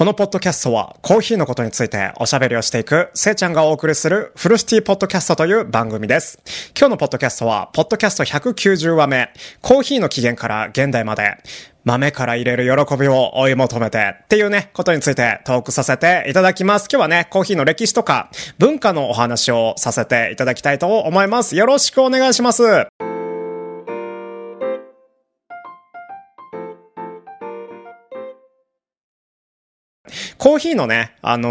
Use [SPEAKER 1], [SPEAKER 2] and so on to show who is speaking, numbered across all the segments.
[SPEAKER 1] このポッドキャストはコーヒーのことについておしゃべりをしていくせいちゃんがお送りするフルシティポッドキャストという番組です。今日のポッドキャストは、ポッドキャスト190話目、コーヒーの起源から現代まで、豆から入れる喜びを追い求めてっていうね、ことについてトークさせていただきます。今日はね、コーヒーの歴史とか文化のお話をさせていただきたいと思います。よろしくお願いします。コーヒーのね、あの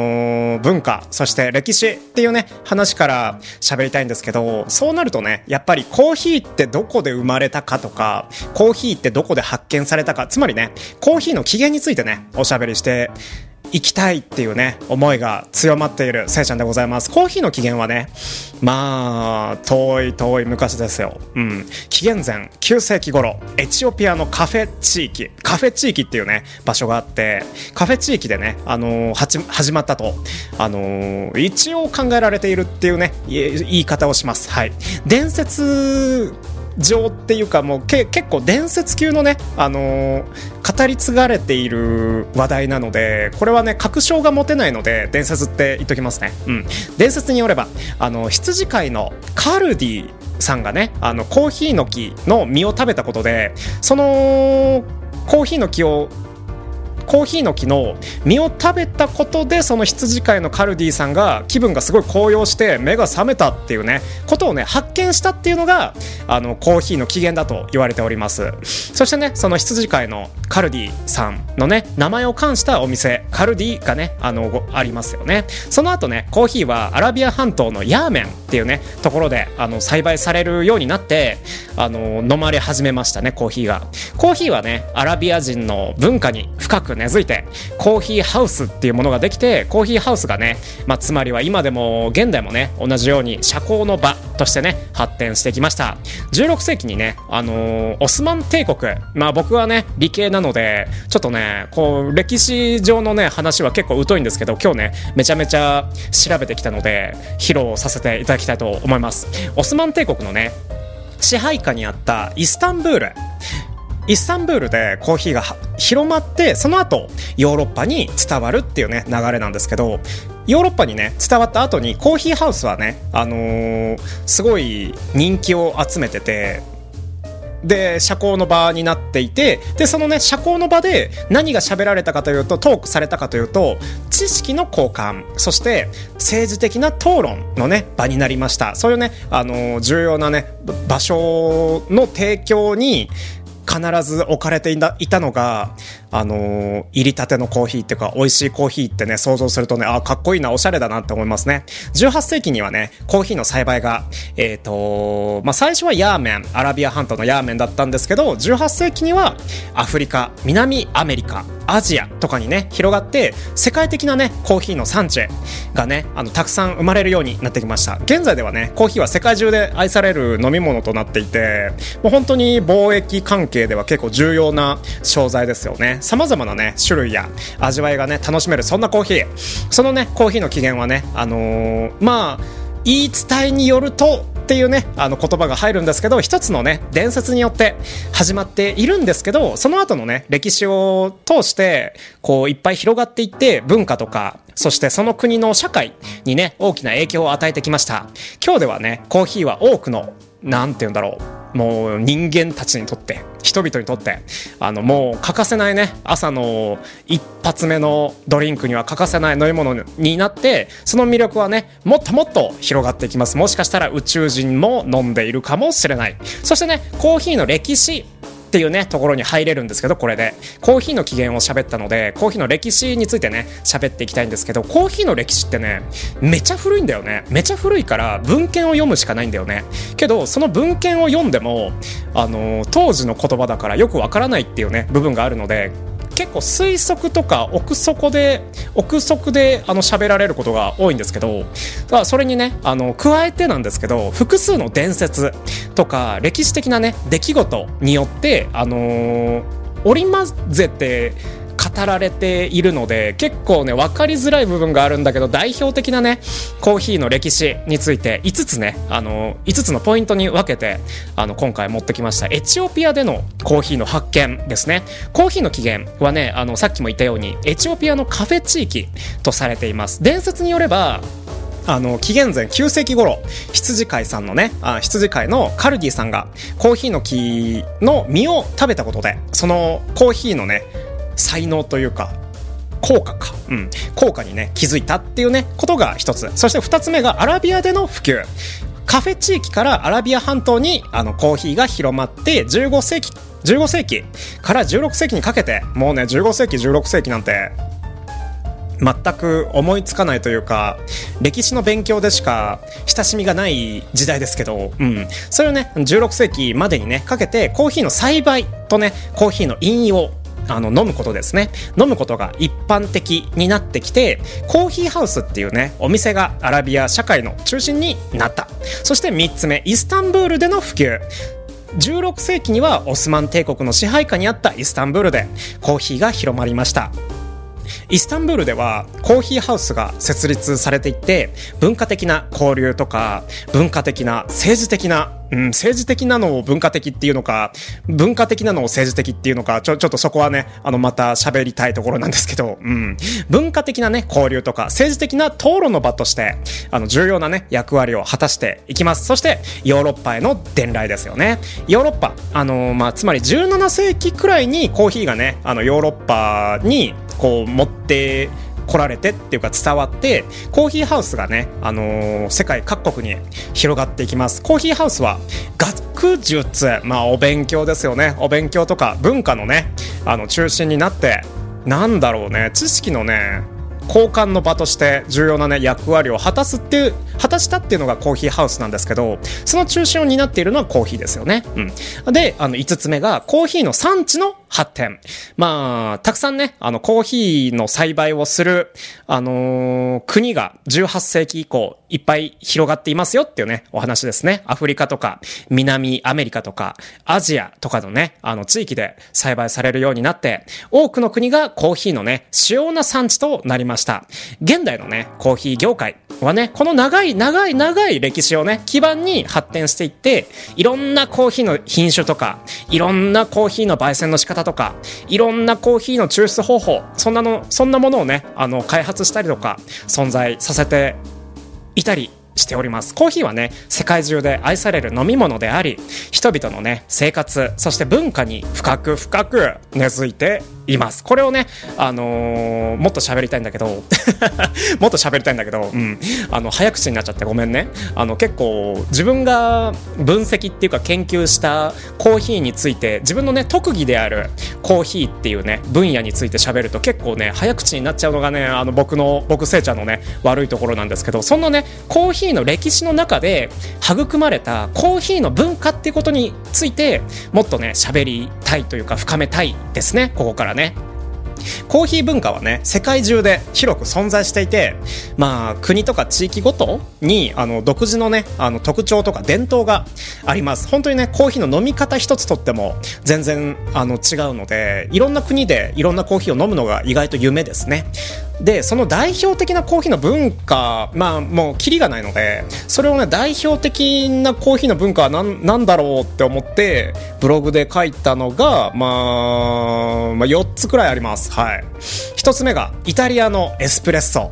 [SPEAKER 1] ー、文化、そして歴史っていうね、話から喋りたいんですけど、そうなるとね、やっぱりコーヒーってどこで生まれたかとか、コーヒーってどこで発見されたか、つまりね、コーヒーの起源についてね、おしゃべりして行きたいっていうね、思いが強まっているせいちゃんでございます。コーヒーの起源はね、まあ、遠い遠い昔ですよ。うん。紀元前9世紀頃、エチオピアのカフェ地域、カフェ地域っていうね、場所があって、カフェ地域でね、あのー、始まったと、あのー、一応考えられているっていうね、言い方をします。はい。伝説上っていうかもうけ結構伝説級のね、あのー、語り継がれている話題なのでこれはね確証が持てないので伝説って言っときますね、うん、伝説によればあの羊飼いのカルディさんがねあのコーヒーの木の実を食べたことでそのコーヒーの木をコーヒーの木の実を食べたことでその羊飼いのカルディさんが気分がすごい高揚して目が覚めたっていうねことをね発見したっていうのがあのコーヒーの起源だと言われております。そしてねその羊飼いのカルディさんのね名前を冠したお店カルディがねあのありますよね。その後ねコーヒーはアラビア半島のヤーメンっていうねところであの栽培されるようになってあの飲まれ始めましたねコーヒーが。コーヒーはねアラビア人の文化に深く根付いてコーヒーハウスっていうものができてコーヒーハウスがね、まあ、つまりは今でも現代もね同じように社交の場としてね発展してきました。16世紀にね、あのー、オスマン帝国。まあ僕はね理系なのでちょっとねこう歴史上のね話は結構疎いんですけど今日ねめちゃめちゃ調べてきたので披露させていただきたいと思います。オスマン帝国のね支配下にあったイスタンブール。イスタンブールでコーヒーが広まってその後ヨーロッパに伝わるっていうね流れなんですけどヨーロッパにね伝わった後にコーヒーハウスはねあのー、すごい人気を集めててで社交の場になっていてでそのね社交の場で何が喋られたかというとトークされたかというと知識の交換そして政治的な討論のね場になりました。そういうねあの重要なね場所の提供に必ず置かれていたのが、あのー、入りたてのコーヒーっていうか、美味しいコーヒーってね、想像するとね、あ、かっこいいな、おしゃれだなって思いますね。18世紀にはね、コーヒーの栽培が、えっ、ー、とまあ、最初はヤーメン、アラビア半島のヤーメンだったんですけど、18世紀にはアフリカ、南アメリカ、アジアとかにね広がって世界的なねコーヒーの産地がねあのたくさん生まれるようになってきました現在ではねコーヒーは世界中で愛される飲み物となっていてもう本当に貿易関係では結構重要な商材ですよね様々なね種類や味わいがね楽しめるそんなコーヒー。そのねコーヒーの起源はねあのー、まあ言い伝えによるとっていうねあの言葉が入るんですけど一つのね伝説によって始まっているんですけどその後のね歴史を通してこういっぱい広がっていって文化とかそしてその国の社会にね大きな影響を与えてきました。今日ではねコーヒーは多くのなんて言うんだろう。もう人間たちにとって人々にとってあのもう欠かせないね朝の一発目のドリンクには欠かせない飲み物になってその魅力はねもっともっと広がっていきます。もしかしたら宇宙人も飲んでいるかもしれない。そしてねコーヒーの歴史。っていうねところに入れるんですけどこれで。コーヒーの起源を喋ったのでコーヒーの歴史についてね喋っていきたいんですけどコーヒーの歴史ってねめちゃ古いんだよね。めちゃ古いから文献を読むしかないんだよね。けどその文献を読んでもあの当時の言葉だからよくわからないっていうね部分があるので結構推測とか憶測で憶測であの喋られることが多いんですけどそれにねあの加えてなんですけど複数の伝説とか歴史的なね出来事によってあのー、織り交ぜて語られているので結構ね分かりづらい部分があるんだけど代表的なねコーヒーの歴史について5つねあの5つのポイントに分けてあの今回持ってきましたエチオピアでのコーヒーの発見ですね。コーヒーの起源はねあのさっきも言ったようにエチオピアのカフェ地域とされています。伝説によればあの紀元前9世紀頃羊飼いさんのねあ羊飼いのカルディさんがコーヒーの木の実を食べたことでそのコーヒーのね才能というか効果か、うん、効果にね気づいたっていうねことが一つ。そして二つ目がアラビアでの普及。カフェ地域からアラビア半島にあのコーヒーが広まって15世紀15世紀から16世紀にかけてもうね15世紀16世紀なんて全く思いつかないというか歴史の勉強でしか親しみがない時代ですけど、うん、それをね16世紀までにねかけてコーヒーの栽培とねコーヒーの飲用あの飲むことですね。飲むことが一般的になってきてコーヒーハウスっていうねお店がアラビア社会の中心になった。そして3つ目イスタンブールでの普及。16世紀にはオスマン帝国の支配下にあったイスタンブールでコーヒーが広まりました。イスタンブールではコーヒーハウスが設立されていて文化的な交流とか文化的な政治的なうん、政治的なのを文化的っていうのか、文化的なのを政治的っていうのか、ちょ、ちょっとそこはね、あの、また喋りたいところなんですけど、うん、文化的なね、交流とか、政治的な討論の場として、あの、重要なね、役割を果たしていきます。そして、ヨーロッパへの伝来ですよね。ヨーロッパ、あの、まあ、つまり17世紀くらいにコーヒーがね、あの、ヨーロッパに、こう持って来られてっていうか伝わってコーヒーハウスがね、あのー、世界各国に広がっていきます。コーヒーハウスは学術まあお勉強ですよね。お勉強とか文化のねあの中心になってなんだろうね知識のね交換の場として重要なね役割を果たすっていう果たしたっていうのがコーヒーハウスなんですけどその中心を担っているのはコーヒーですよね。うん、であの5つ目がコーヒーの産地の発展。まあ、たくさんね、あの、コーヒーの栽培をする、あのー、国が18世紀以降、いっぱい広がっていますよっていうね、お話ですね。アフリカとか、南アメリカとか、アジアとかのね、あの、地域で栽培されるようになって、多くの国がコーヒーのね、主要な産地となりました。現代のね、コーヒー業界はね、この長い長い長い歴史をね、基盤に発展していって、いろんなコーヒーの品種とか、いろんなコーヒーの焙煎の仕方とか、いろんなコーヒーの抽出方法、そんなの、そんなものをね、あの、開発したりとか、存在させていたりしております。コーヒーはね世界中で愛される飲み物であり人々のね生活そして文化に深く深く根付いています。これをね、あのー、もっと喋りたいんだけど もっと喋りたいんだけど、うん、あの早口になっちゃってごめんね。あの結構自分が分析っていうか研究したコーヒーについて自分のね特技であるコーヒーっていうね分野について喋ると結構ね早口になっちゃうのがねあの僕の僕せいちゃんのね悪いところなんですけどそんなねコーヒーの歴史の中で育まれたコーヒーの文化っていうことについてもっとね喋りたいというか深めたいですねここからね。ね。コーヒー文化はね世界中で広く存在していてまあ国とか地域ごとにあの独自のねあの特徴とか伝統があります。本当にねコーヒーの飲み方一つとっても全然あの違うのでいろんな国でいろんなコーヒーを飲むのが意外と夢ですね。でその代表的なコーヒーの文化まあもうキリがないのでそれをね代表的なコーヒーの文化は何なんだろうって思ってブログで書いたのが、まあ、まあ4つくらいあります。はい。1つ目がイタリアのエスプレッソ。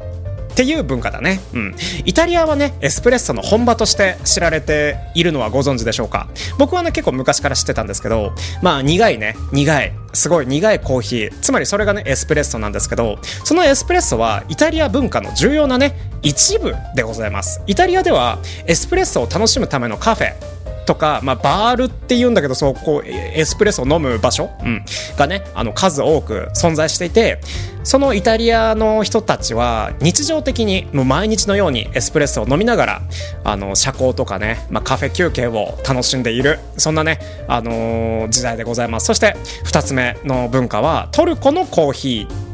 [SPEAKER 1] っていう文化だね。うん。イタリアはね、エスプレッソの本場として知られているのはご存知でしょうか僕はね、結構昔から知ってたんですけど、まあ苦いね、苦い。すごい苦いコーヒー。つまりそれがね、エスプレッソなんですけど、そのエスプレッソはイタリア文化の重要なね、一部でございます。イタリアではエスプレッソを楽しむためのカフェ、とか、まあ、バールっていうんだけどそうこうエスプレッソを飲む場所、うん、がねあの数多く存在していてそのイタリアの人たちは日常的にもう毎日のようにエスプレッソを飲みながらあの社交とかね、まあ、カフェ休憩を楽しんでいるそんなね、あのー、時代でございます。そして2つ目の文化はトルコのコーヒー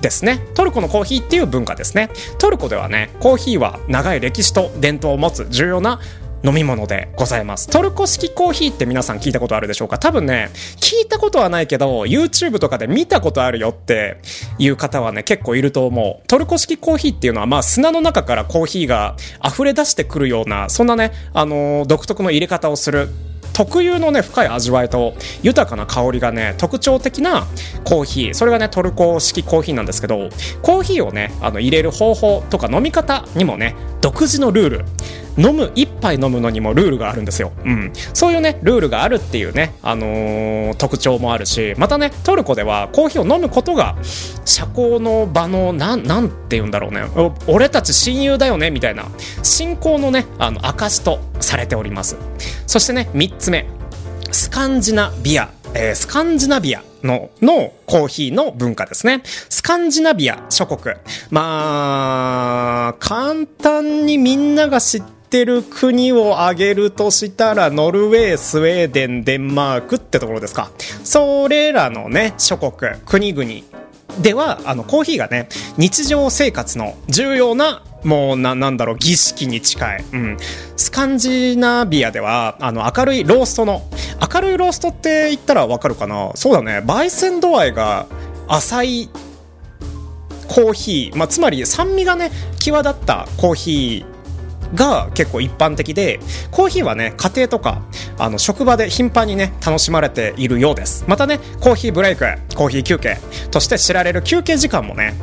[SPEAKER 1] ですね。トルコのコーヒーっていう文化ですね。トルコではねコーヒーは長い歴史と伝統を持つ重要な飲み物でございます。トルコ式コーヒーって皆さん聞いたことあるでしょうか？多分ね、聞いたことはないけど、YouTube とかで見たことあるよっていう方はね、結構いると思う。トルコ式コーヒーっていうのは、まあ砂の中からコーヒーが溢れ出してくるような、そんなね、あのー、独特の入れ方をする特有のね深い味わいと豊かな香りがね特徴的なコーヒーそれがねトルコ式コーヒーなんですけどコーヒーをねあの入れる方法とか飲み方にもね独自のルール。飲む一杯飲むのにもルールがあるんですよ、うん、そういうねルールがあるっていうね、あのー、特徴もあるしまたねトルコではコーヒーを飲むことが社交の場のなんなんて言うんだろうね。俺たち親友だよねみたいな信仰のねあの証とされております。そしてね3つ目。スカンジナビア、えー、スカンジナビアの、のコーヒーの文化ですね。スカンジナビア諸国。まあ、簡単にみんなが知ってる国を挙げるとしたら、ノルウェー、スウェーデン、デンマークってところですか。それらのね、諸国、国々では、あの、コーヒーがね、日常生活の重要なもうな、なんだろう、儀式に近い。うん。スカンジナビアでは、あの、明るいローストの、明るいローストって言ったらわかるかな？そうだね。焙煎度合いが浅いコーヒー、まあ、つまり酸味がね、際立ったコーヒー、が結構一般的でコーヒーはね家庭とかあの職場で頻繁にね楽しまれているようです。またねコーヒーブレイクコーヒー休憩として知られる休憩時間もね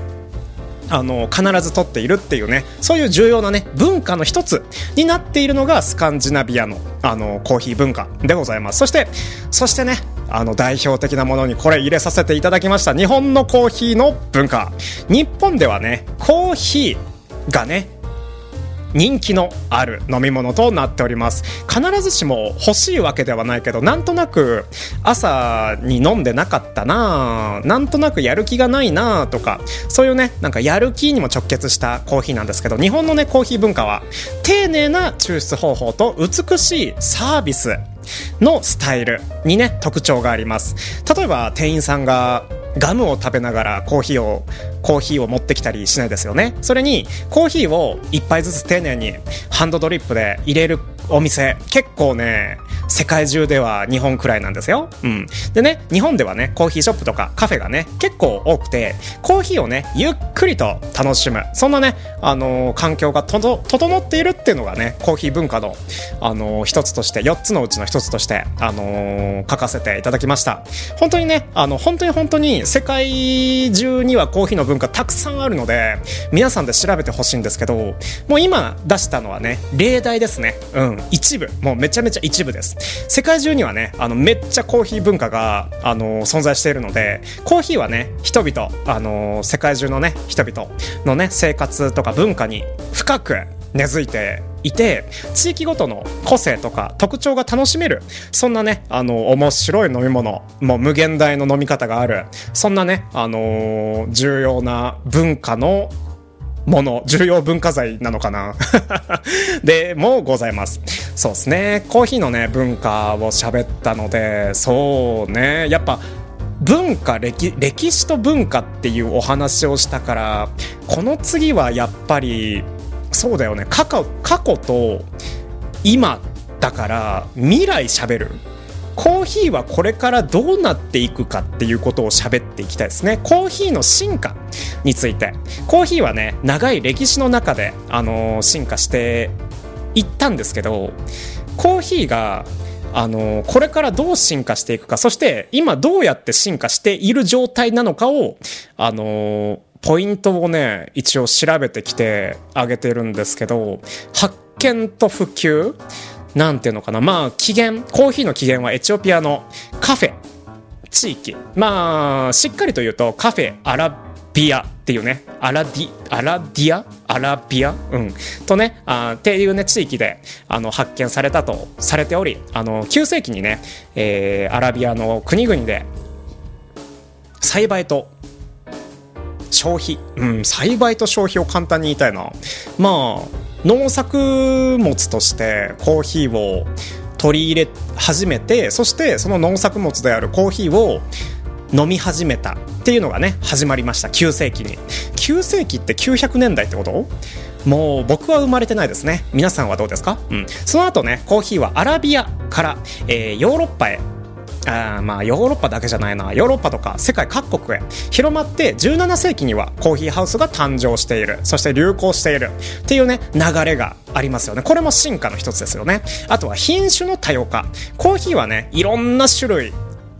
[SPEAKER 1] あの必ず取っているっていうねそういう重要なね文化の一つになっているのがスカンジナビアのあのコーヒー文化でございます。そしてそしてねあの代表的なものにこれ入れさせていただきました日本のコーヒーの文化。日本ではねコーヒーがね人気のある飲み物となっております。必ずしも欲しいわけではないけどなんとなく朝に飲んでなかったななんとなくやる気がないなとかそういうねなんかやる気にも直結したコーヒーなんですけど日本のねコーヒー文化は丁寧な抽出方法と美しいサービスのスタイルにね特徴があります。例えば店員さんがガムを食べながらコーヒーをコーヒーを持ってきたりしないですよね。それにコーヒーを一杯ずつ丁寧にハンドドリップで入れるお店結構ね世界中では日本くらいなんですよ。うん。でね、日本ではね、コーヒーショップとかカフェがね、結構多くて、コーヒーをね、ゆっくりと楽しむ。そんなね、あのー、環境がと整っているっていうのがね、コーヒー文化の、あのー、一つとして、4つのうちの一つとして、あのー、書かせていただきました。本当にね、あの、本当に本当に世界中にはコーヒーの文化たくさんあるので、皆さんで調べてほしいんですけど、もう今出したのはね、例題ですね。うんん。一部。もうめちゃめちゃ一部です。世界中にはねあのめっちゃコーヒー文化があの存在しているのでコーヒーはね人々あの世界中のね人々のね生活とか文化に深く根付いていて地域ごとの個性とか特徴が楽しめるそんなねあの面白い飲み物もう無限大の飲み方があるそんなねあのー、重要な文化のもの、重要文化財なのかな で、もございます。そうですね。コーヒーのね、文化を喋ったので、そうね、やっぱ、文化歴歴史と文化っていうお話をしたからこの次はやっぱりそうだよね過去過去と今だから未来しゃべるコーヒーはこれからどうなっていくかっていうことを喋っていきたいですね。コーヒーの進化について。コーヒーはね、長い歴史の中で、あのー、進化していったんですけど、コーヒーがあのこれからどう進化していくかそして今どうやって進化している状態なのかをあのポイントをね一応調べてきてあげてるんですけど発見と普及なんていうのかな、まあ、起源、コーヒーの起源はエチオピアのカフェ地域。まあ、しっかりと言うと、カフェアラビアっていうね、アラディ、アラディア？アラビア？うん。とね、あっていうね、地域で、あの、発見されたとされており、あの、9世紀にね、えー、アラビアの国々で、栽培と消費、うん、栽培と消費を簡単に言いたいな。まあ、農作物としてコーヒーを取り入れ始めてそしてその農作物であるコーヒーを飲み始めたっていうのがね始まりました。9世紀に。9世紀って900年代ってこと？もう僕は生まれてないですね。皆さんはどうですか、うん、その後ねコーヒーはアラビアから、えー、ヨーロッパへあまあヨーロッパだけじゃないな。ヨーロッパとか世界各国へ。広まって17世紀にはコーヒーハウスが誕生している。そして流行している。っていうね流れがありますよね。これも進化の一つですよね。あとは品種の多様化。コーヒーはねいろんな種類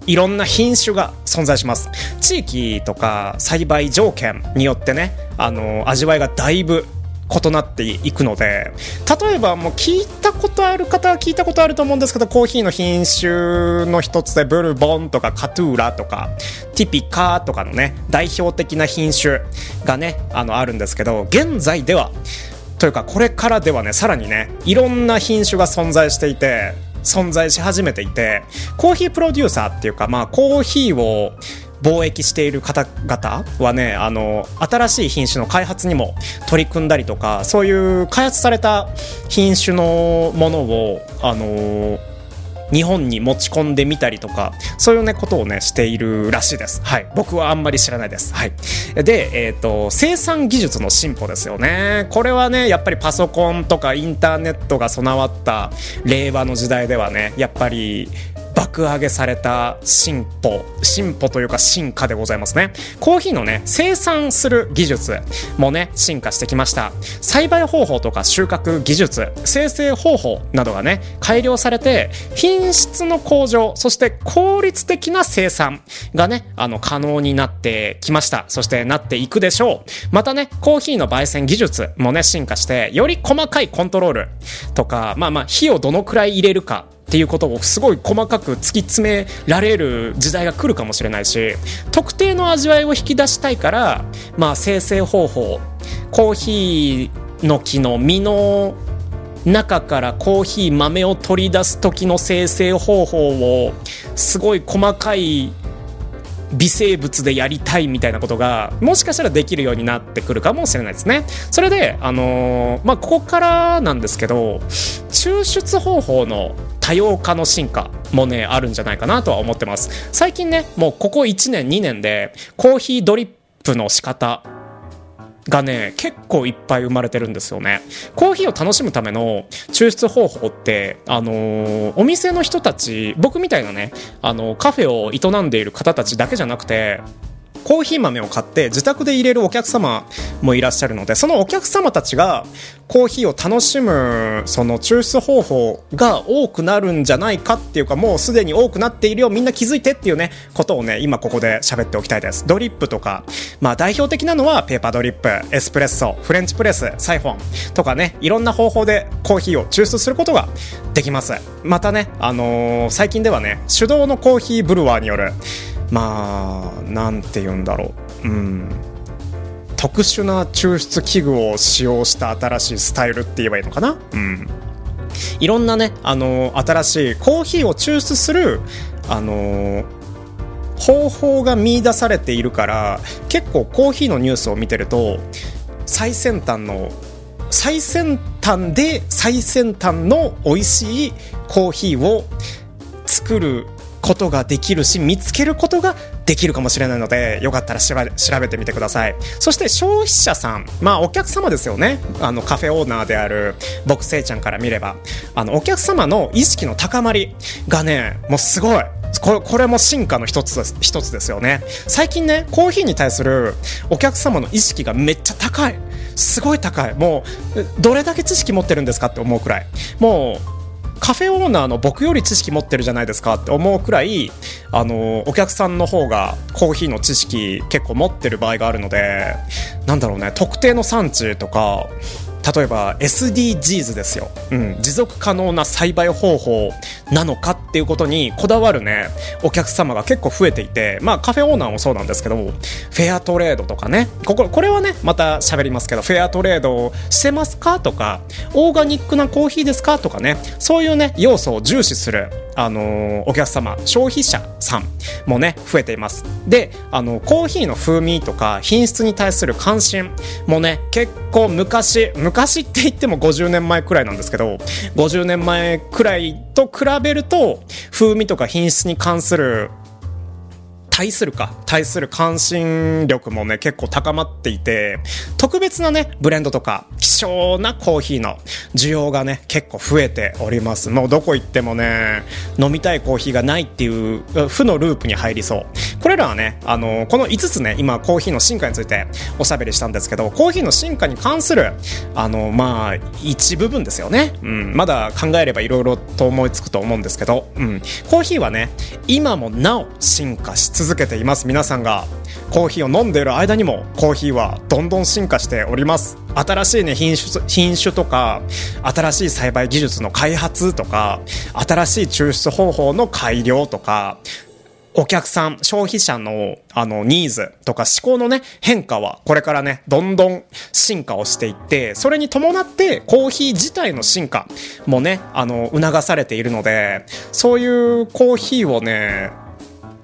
[SPEAKER 1] いろんな品種が存在します。地域とか栽培条件によってねあの味わいがだいぶ異なっていくので例えばもう聞いたことある方は聞いたことあると思うんですけどコーヒーの品種の一つでブルボンとかカトゥーラとかティピカとかのね代表的な品種がねあのあるんですけど現在ではというかこれからではねさらにねいろんな品種が存在していて存在し始めていてコーヒープロデューサーっていうかまあコーヒーを貿易している方々はねあの新しい品種の開発にも取り組んだりとかそういう開発された品種のものをあの日本に持ち込んでみたりとかそういうねことをねしているらしいです。はい。僕はあんまり知らないです。はい。でえっ、ー、と生産技術の進歩ですよね。これはねやっぱりパソコンとかインターネットが備わった令和の時代ではねやっぱり爆上げされた進歩。進歩というか進化でございますね。コーヒーのね生産する技術もね進化してきました。栽培方法とか収穫技術生成方法などがね改良されて品質の向上そして効率的な生産がねあの可能になってきました。そしてなっていくでしょう。またねコーヒーの焙煎技術もね進化してより細かいコントロールとかまあまあ火をどのくらい入れるかっていうことをすごい細かく突き詰められる時代が来るかもしれないし特定の味わいを引き出したいから、まあ、生成方法。コーヒーの木の実の中からコーヒー豆を取り出す時の生成方法をすごい細かい微生物でやりたいみたいなことがもしかしたらできるようになってくるかもしれないですね。それで、あのー、まあ、ここからなんですけど抽出方法の多様化の進化もねあるんじゃないかなとは思ってます最近ねもうここ1年2年でコーヒードリップの仕方がね結構いっぱい生まれてるんですよね。コーヒーを楽しむための抽出方法ってあのー、お店の人たち僕みたいなねあのカフェを営んでいる方たちだけじゃなくてコーヒー豆を買って自宅で入れるお客様もいらっしゃるのでそのお客様たちがコーヒーを楽しむその抽出方法が多くなるんじゃないかっていうかもうすでに多くなっているよ。みんな気づいてっていうねことをね今ここで喋っておきたいです。ドリップとかまあ代表的なのはペーパードリップエスプレッソフレンチプレスサイフォンとかねいろんな方法でコーヒーを抽出することができます。またねあのー、最近ではね手動のコーヒーブルワーによるまあなんて言うんだろう。うん。特殊な抽出器具を使用した新しいスタイルって言えばいいのかな？うん。いろんなねあの新しいコーヒーを抽出するあの方法が見出されているから結構コーヒーのニュースを見てると最先端の最先端で最先端の美味しいコーヒーを作ることができるし見つけることができるかもしれないのでよかったら調べてみてください。そして消費者さん。まあお客様ですよね。あのカフェオーナーである僕せいちゃんから見れば。あのお客様の意識の高まりがねもうすごい。これこれも進化の一つです一つですよね。最近ねコーヒーに対するお客様の意識がめっちゃ高い。すごい高い。もうどれだけ知識持ってるんですかって思うくらい。もうカフェオーナーの僕より知識持ってるじゃないですかって思うくらいあのお客さんの方がコーヒーの知識結構持ってる場合があるのでなんだろうね特定の産地とか例えば SDGs ですよ、うん、持続可能な栽培方法なのかっていうことにこだわるねお客様が結構増えていてまあカフェオーナーもそうなんですけどフェアトレードとかね。こここれはねまた喋りますけどフェアトレードしてますかとかオーガニックなコーヒーですかとかねそういうね要素を重視する。あのお客様消費者さんもね増えています。であのコーヒーの風味とか品質に対する関心もね結構昔昔って言っても50年前くらいなんですけど50年前くらいと比べると風味とか品質に関する対するか、対する関心力もね、結構高まっていて、特別なね、ブレンドとか、希少なコーヒーの需要がね、結構増えております。もうどこ行ってもね、飲みたいコーヒーがないっていう負のループに入りそう。これらはね、あのこの5つね、今コーヒーの進化についておしゃべりしたんですけど、コーヒーの進化に関する、あのまあ、一部分ですよね。うん、まだ考えればいろいろと思いつくと思うんですけど、うん、コーヒーはね、今もなお進化し続続けています。皆さんがコーヒーを飲んでいる間にもコーヒーはどんどん進化しております新しいね品種品種とか新しい栽培技術の開発とか新しい抽出方法の改良とかお客さん、消費者のあのニーズとか思考のね変化はこれからねどんどん進化をしていってそれに伴ってコーヒー自体の進化もねあの促されているのでそういうコーヒーをね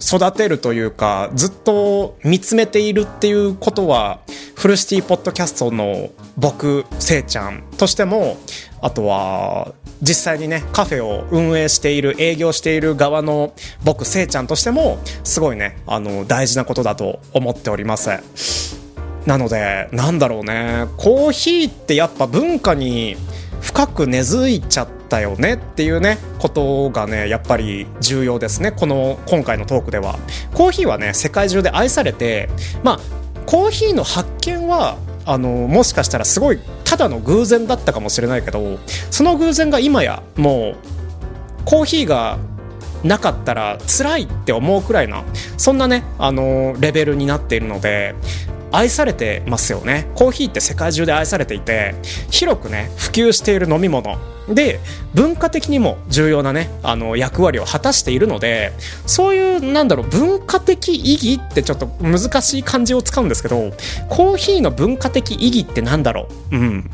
[SPEAKER 1] 育てるというかずっと見つめているっていうことはフルシティポッドキャストの僕せいちゃんとしてもあとは実際にねカフェを運営している営業している側の僕せいちゃんとしてもすごいねあの大事なことだと思っております。なのでなんだろうねコーヒーってやっぱ文化に深く根付いちゃったよねっていうねことがねやっぱり重要ですねこの今回のトークでは。コーヒーはね世界中で愛されてまあコーヒーの発見はあのもしかしたらすごいただの偶然だったかもしれないけどその偶然が今やもうコーヒーがなかったら辛いって思うくらいなそんなねあのレベルになっているので愛されてますよね。コーヒーって世界中で愛されていて広くね普及している飲み物。で文化的にも重要なねあの役割を果たしているのでそういうなんだろう文化的意義ってちょっと難しい漢字を使うんですけどコーヒーの文化的意義ってなんだろう？うん。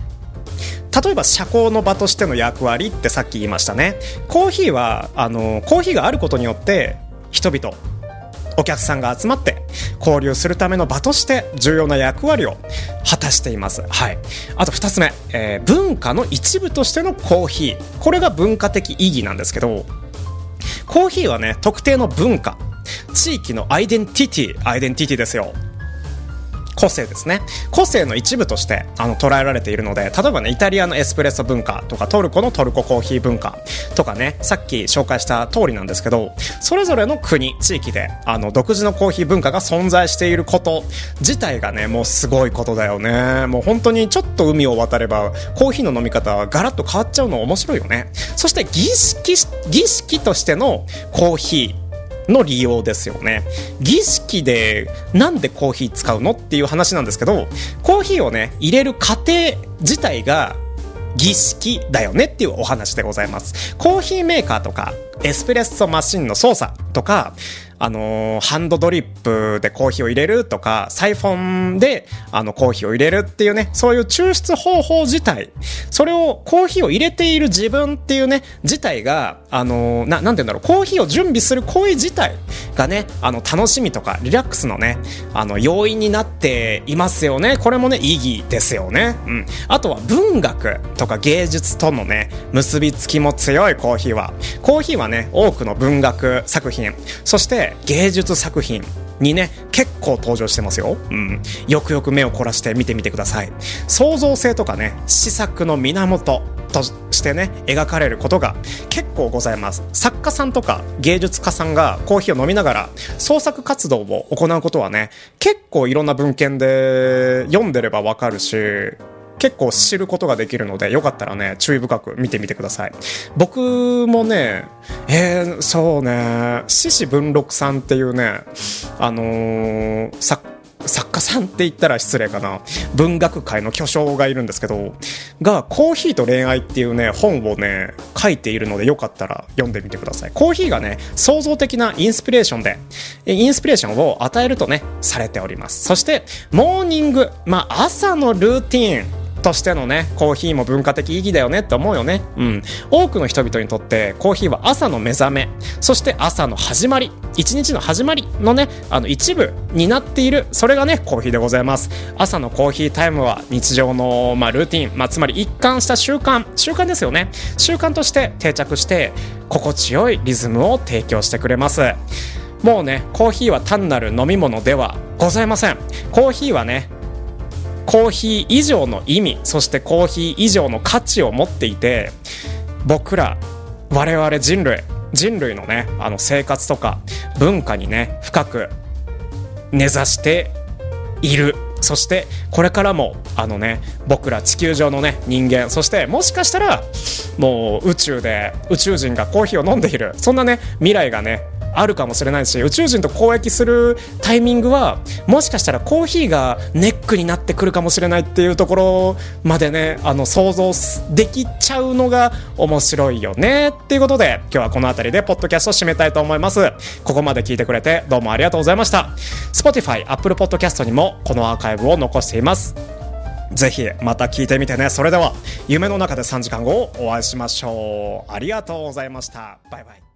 [SPEAKER 1] 例えば社交の場としての役割ってさっき言いましたねコーヒーはあのコーヒーがあることによって人々お客さんが集まって交流するための場として重要な役割を果たしています。はい。あと2つ目、えー、文化の一部としてのコーヒー。これが文化的意義なんですけど、コーヒーはね、特定の文化、地域のアイデンティティ、アイデンティティですよ。個性ですね。個性の一部としてあの捉えられているので例えばねイタリアのエスプレッソ文化とかトルコのトルココーヒー文化とかねさっき紹介した通りなんですけどそれぞれの国地域であの独自のコーヒー文化が存在していること自体がねもうすごいことだよね。もう本当にちょっと海を渡ればコーヒーの飲み方がガラッと変わっちゃうの面白いよね。そして儀式儀式としてのコーヒーの利用ですよね。儀式でなんでコーヒー使うのっていう話なんですけどコーヒーをね入れる過程自体が儀式だよねっていうお話でございます。コーヒーメーカーとかエスプレッソマシンの操作とかあのー、ハンドドリップでコーヒーを入れるとか、サイフォンであのコーヒーを入れるっていうね、そういう抽出方法自体、それをコーヒーを入れている自分っていうね、自体が、あのー、な、なんて言うんだろう、コーヒーを準備する行為自体がね、あの、楽しみとか、リラックスのね、あの、要因になっていますよね。これもね、意義ですよね。うん。あとは文学とか芸術とのね、結びつきも強いコーヒーは。コーヒーはね、多くの文学作品、そして芸術作品にね結構登場してますよ、うん、よくよく目を凝らして見てみてください。創造性とかね試作の源としてね描かれることが結構ございます。作家さんとか芸術家さんがコーヒーを飲みながら創作活動を行うことはね結構いろんな文献で読んでればわかるし結構知ることができるのでよかったらね注意深く見てみてください。僕もねえー、そうね獅子文禄さんっていうねあのー、作作家さんって言ったら失礼かな。文学界の巨匠がいるんですけどが「コーヒーと恋愛」っていうね本をね書いているのでよかったら読んでみてください。コーヒーがね創造的なインスピレーションでインスピレーションを与えるとねされております。そしてモーニングまあ朝のルーティン。としてのねコーヒーも文化的意義だよねって思うよね。うん。多くの人々にとってコーヒーは朝の目覚めそして朝の始まり一日の始まりのねあの一部になっているそれがねコーヒーでございます。朝のコーヒータイムは日常の、まあ、ルーティン、まあ、つまり一貫した習慣習慣ですよね。習慣として定着して心地よいリズムを提供してくれます。もうねコーヒーは単なる飲み物ではございません。コーヒーはねコーヒー以上の意味そしてコーヒー以上の価値を持っていて僕ら我々人類人類のねあの生活とか文化にね深く根ざしている。そしてこれからもあのね僕ら地球上のね人間そしてもしかしたらもう宇宙で宇宙人がコーヒーを飲んでいる。そんなね未来がねあるかもしれないし宇宙人と交易するタイミングはもしかしたらコーヒーがネックになってくるかもしれないっていうところまでねあの想像できちゃうのが面白いよねっていうことで今日はこの辺りでポッドキャストを締めたいと思います。ここまで聞いてくれてどうもありがとうございました。Spotify、Apple Podcast にもこのアーカイブを残しています。ぜひまた聞いてみてね。それでは夢の中で3時間後お会いしましょう。ありがとうございました。バイバイ。